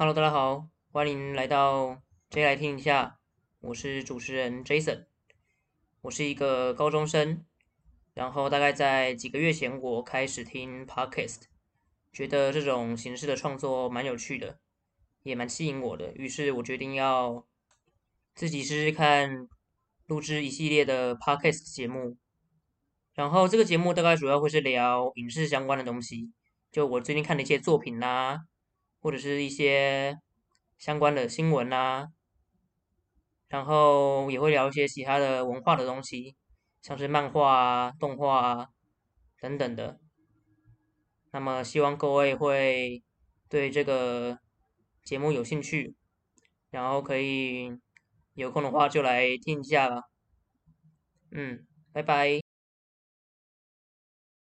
Hello，大家好，欢迎来到 J 来听一下，我是主持人 Jason，我是一个高中生，然后大概在几个月前我开始听 Podcast，觉得这种形式的创作蛮有趣的，也蛮吸引我的，于是我决定要自己试试看录制一系列的 Podcast 节目，然后这个节目大概主要会是聊影视相关的东西，就我最近看的一些作品啦。或者是一些相关的新闻啊，然后也会聊一些其他的文化的东西，像是漫画啊、动画啊等等的。那么希望各位会对这个节目有兴趣，然后可以有空的话就来听一下吧。嗯，拜拜。